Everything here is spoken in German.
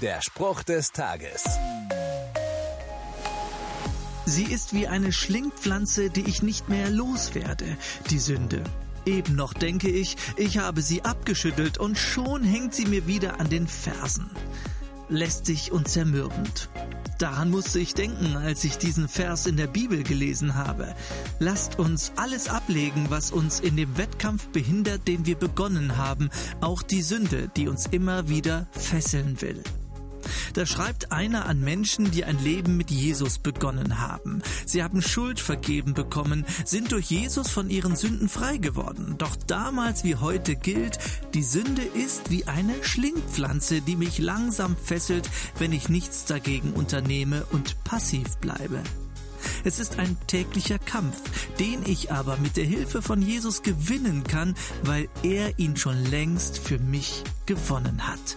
Der Spruch des Tages. Sie ist wie eine Schlingpflanze, die ich nicht mehr loswerde, die Sünde. Eben noch denke ich, ich habe sie abgeschüttelt und schon hängt sie mir wieder an den Fersen. Lästig und zermürbend. Daran musste ich denken, als ich diesen Vers in der Bibel gelesen habe. Lasst uns alles ablegen, was uns in dem Wettkampf behindert, den wir begonnen haben, auch die Sünde, die uns immer wieder fesseln will. Da schreibt einer an Menschen, die ein Leben mit Jesus begonnen haben. Sie haben Schuld vergeben bekommen, sind durch Jesus von ihren Sünden frei geworden. Doch damals wie heute gilt, die Sünde ist wie eine Schlingpflanze, die mich langsam fesselt, wenn ich nichts dagegen unternehme und passiv bleibe. Es ist ein täglicher Kampf, den ich aber mit der Hilfe von Jesus gewinnen kann, weil er ihn schon längst für mich gewonnen hat.